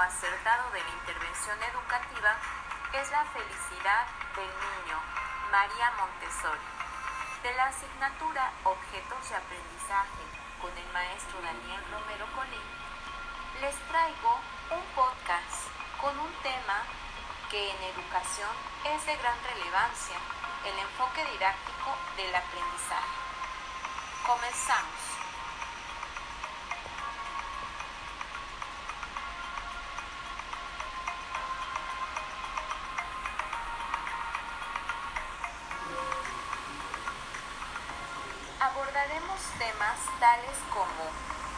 acertado de la intervención educativa es la felicidad del niño, María Montessori. De la asignatura Objetos de Aprendizaje con el maestro Daniel Romero Colín, les traigo un podcast con un tema que en educación es de gran relevancia, el enfoque didáctico del aprendizaje. Comenzamos. Abordaremos temas tales como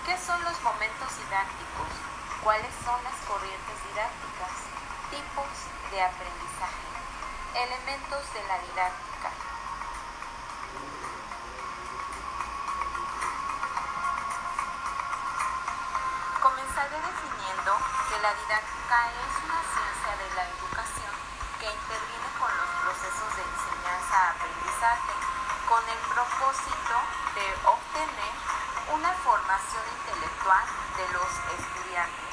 ¿qué son los momentos didácticos? ¿Cuáles son las corrientes didácticas? Tipos de aprendizaje. Elementos de la didáctica. Comenzaré definiendo que la didáctica es una ciencia de la educación que interviene con los procesos de enseñanza-aprendizaje con el propósito de obtener una formación intelectual de los estudiantes.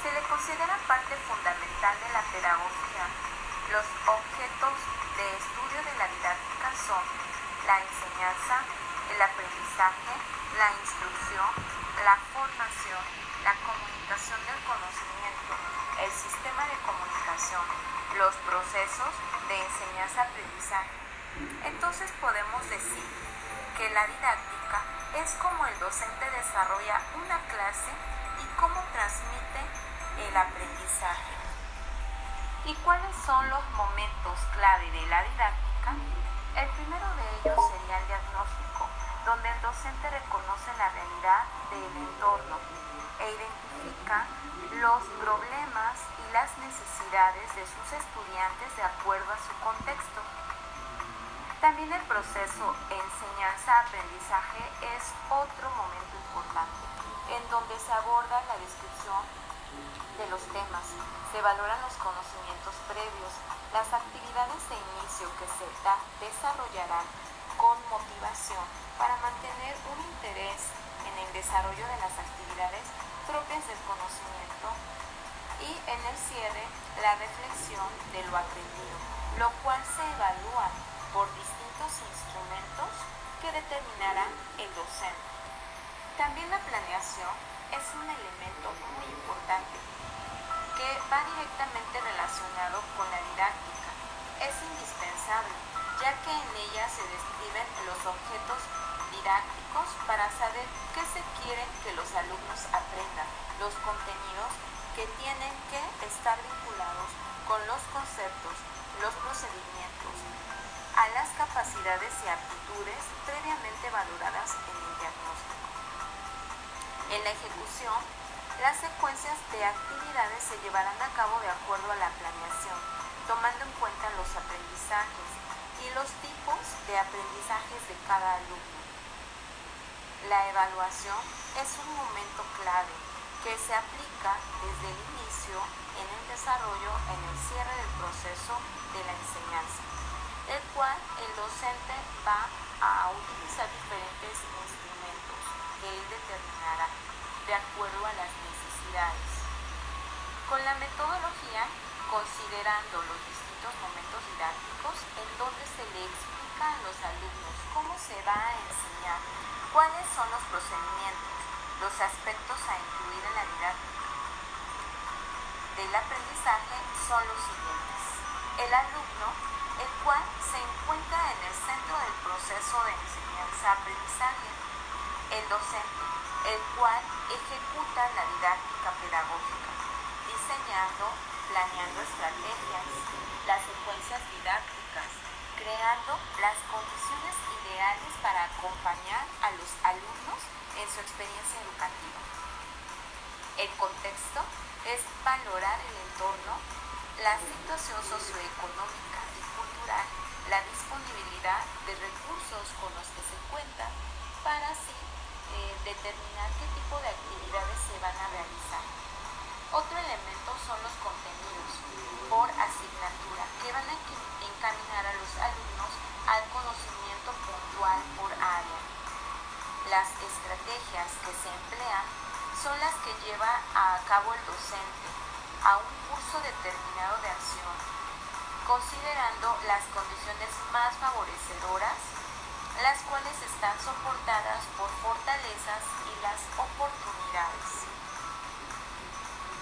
Se le considera parte fundamental de la pedagogía. Los objetos de estudio de la didáctica son la enseñanza, el aprendizaje, la instrucción, la formación, la comunicación del conocimiento, el sistema de comunicación, los procesos de enseñanza-aprendizaje entonces podemos decir que la didáctica es como el docente desarrolla una clase y cómo transmite el aprendizaje. ¿Y cuáles son los momentos clave de la didáctica? El primero de ellos sería el diagnóstico, donde el docente reconoce la realidad del entorno e identifica los problemas y las necesidades de sus estudiantes de acuerdo a su contexto. También el proceso enseñanza-aprendizaje es otro momento importante, en donde se aborda la descripción de los temas, se valoran los conocimientos previos, las actividades de inicio que se desarrollarán con motivación para mantener un interés en el desarrollo de las actividades propias del conocimiento y en el cierre la reflexión de lo aprendido, lo cual se evalúa por distintos instrumentos que determinará el docente. También la planeación es un elemento muy importante que va directamente relacionado con la didáctica. Es indispensable ya que en ella se describen los objetos didácticos para saber qué se quiere que los alumnos aprendan, los contenidos que tienen que estar vinculados con los conceptos, los procedimientos, a las capacidades y aptitudes previamente valoradas en el diagnóstico. En la ejecución, las secuencias de actividades se llevarán a cabo de acuerdo a la planeación, tomando en cuenta los aprendizajes y los tipos de aprendizajes de cada alumno. La evaluación es un momento clave que se aplica desde el inicio en el desarrollo en el cierre del proceso de la enseñanza el cual el docente va a utilizar diferentes instrumentos que él determinará de acuerdo a las necesidades. Con la metodología, considerando los distintos momentos didácticos en donde se le explica a los alumnos cómo se va a enseñar, cuáles son los procedimientos, los aspectos a incluir en la didáctica del aprendizaje son los siguientes. El alumno el cual se encuentra en el centro del proceso de enseñanza-aprendizaje. El docente, el cual ejecuta la didáctica pedagógica, diseñando, planeando estrategias, las secuencias didácticas, creando las condiciones ideales para acompañar a los alumnos en su experiencia educativa. El contexto es valorar el entorno, la situación socioeconómica, la disponibilidad de recursos con los que se cuenta para así eh, determinar qué tipo de actividades se van a realizar. Otro elemento son los contenidos por asignatura que van a encaminar a los alumnos al conocimiento puntual por área. Las estrategias que se emplean son las que lleva a cabo el docente a un curso determinado de acción, considerando las condiciones más favorecedoras, las cuales están soportadas por fortalezas y las oportunidades.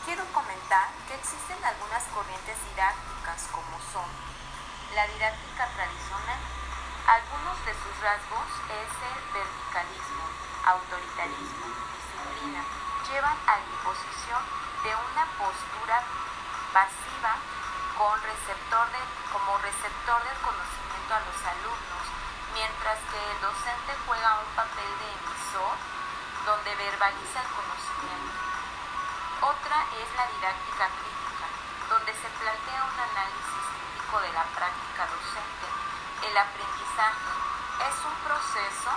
Quiero comentar que existen algunas corrientes didácticas como son la didáctica tradicional, algunos de sus rasgos es el verticalismo, autoritarismo, disciplina, llevan a la imposición de una postura pasiva receptor de, como receptor del conocimiento a los alumnos, mientras que el docente juega un papel de emisor donde verbaliza el conocimiento. Otra es la didáctica crítica, donde se plantea un análisis crítico de la práctica docente. El aprendizaje es un proceso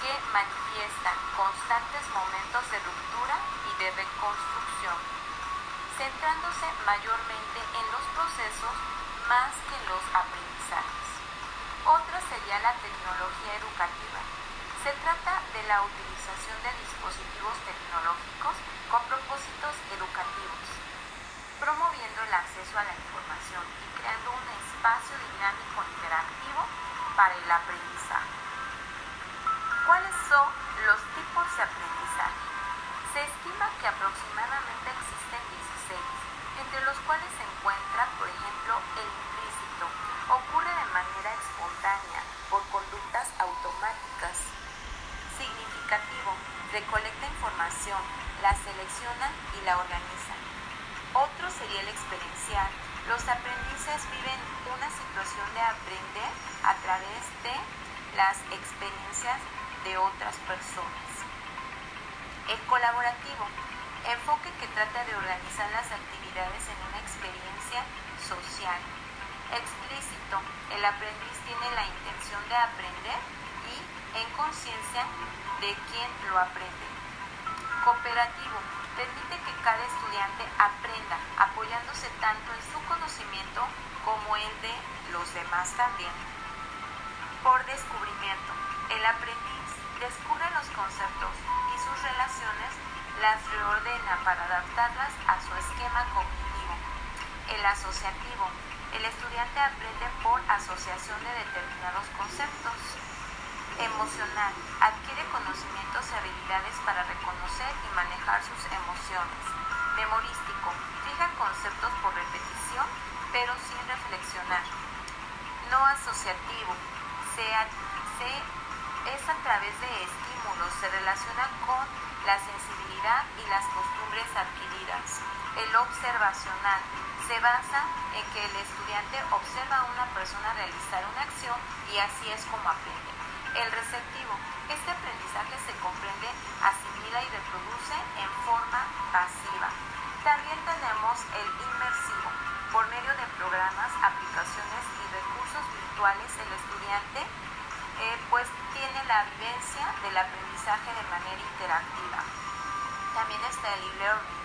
que manifiesta constantes momentos de ruptura y de reconstrucción, centrándose mayormente en los procesos más que en los aprendizajes. Otra sería la tecnología educativa. Se trata de la utilización de dispositivos tecnológicos con propósitos educativos, promoviendo el acceso a la información y creando un espacio dinámico interactivo para el aprendizaje. ¿Cuáles son Los aprendices viven una situación de aprender a través de las experiencias de otras personas. El colaborativo, enfoque que trata de organizar las actividades en una experiencia social. Explícito, el aprendiz tiene la intención de aprender y en conciencia de quien lo aprende. Cooperativo, permite que cada estudiante aprenda apoyándose tanto en su conocimiento como el de los demás también. Por descubrimiento, el aprendiz descubre los conceptos y sus relaciones, las reordena para adaptarlas a su esquema cognitivo. El asociativo. El estudiante aprende por asociación de determinados conceptos. Emocional. Adquiere conocimientos y habilidades para reconocer y manejar sus emociones. Memorístico. Fija conceptos por repetición, pero sin reflexionar. No asociativo. Se, es a través de estímulos, se relaciona con la sensibilidad y las costumbres adquiridas. El observacional se basa en que el estudiante observa a una persona realizar una acción y así es como aprende. El receptivo. Este aprendizaje se comprende, asimila y reproduce en forma pasiva. También tenemos el inmersivo. Por medio de programas, aplicaciones y recursos virtuales, el estudiante eh, pues tiene la vivencia del aprendizaje de manera interactiva. También está el e-learning,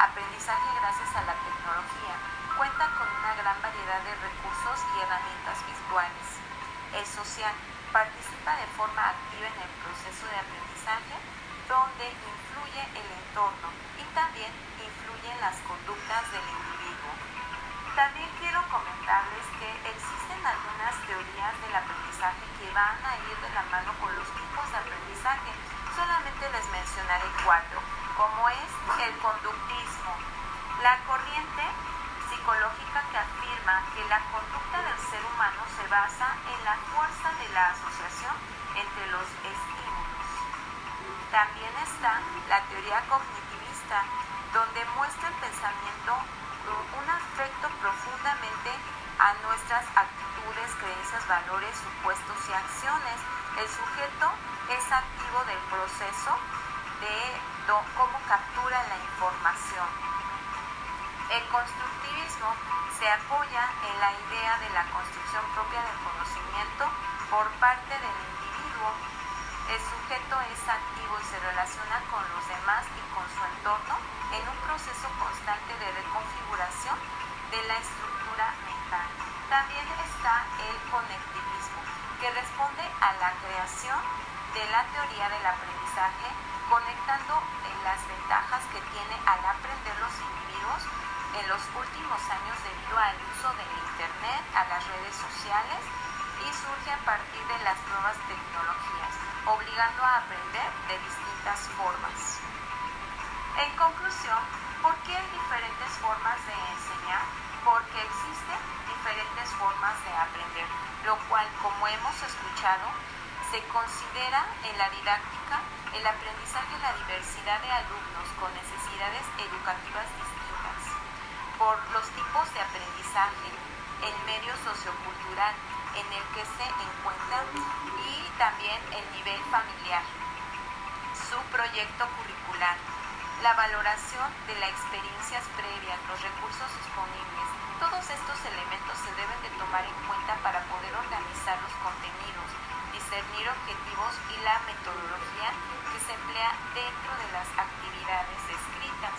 aprendizaje gracias a la tecnología. Cuenta con una gran variedad de recursos y herramientas virtuales. El social participa de forma activa en el proceso de aprendizaje donde influye el entorno y también influyen las conductas del individuo. También quiero comentarles que existen algunas teorías del aprendizaje que van a ir de la mano con los tipos de aprendizaje. Solamente les mencionaré cuatro, como es el conductismo, la corriente psicológica que afirma que la conducta del ser humano se basa en la fuerza de la asociación entre los estímulos. También está la teoría cognitivista, donde muestra el pensamiento un afecto profundamente a nuestras actitudes, creencias, valores, supuestos y acciones. El sujeto es activo del proceso de cómo captura la información. El constructivismo se apoya en la idea de la construcción propia del conocimiento por parte del individuo. El sujeto es activo y se relaciona con los demás y con su entorno en un proceso constante de reconfiguración de la estructura mental. También está el conectivismo. que responde a la creación de la teoría del aprendizaje, conectando las ventajas que tiene al aprender los individuos en los últimos años debido al uso del Internet, a las redes sociales y surge a partir de las nuevas tecnologías, obligando a aprender de distintas formas. En conclusión, ¿por qué hay diferentes formas de enseñar? Porque existen diferentes formas de aprender, lo cual, como hemos escuchado, se considera en la didáctica el aprendizaje la diversidad de alumnos con necesidades educativas distintas, por los tipos de aprendizaje, el medio sociocultural, en el que se encuentran y también el nivel familiar, su proyecto curricular, la valoración de las experiencias previas, los recursos disponibles. Todos estos elementos se deben de tomar en cuenta para poder organizar los contenidos, discernir objetivos y la metodología que se emplea dentro de las actividades descritas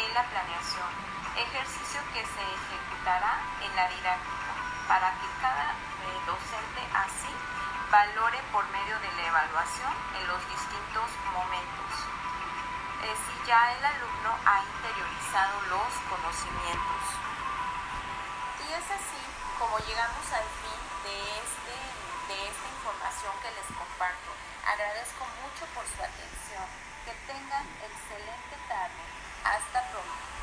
en la planeación, ejercicio que se ejecutará en la didáctica para que cada eh, docente así valore por medio de la evaluación en los distintos momentos. Eh, si ya el alumno ha interiorizado los conocimientos. Y es así como llegamos al fin de, este, de esta información que les comparto. Agradezco mucho por su atención. Que tengan excelente tarde. Hasta pronto.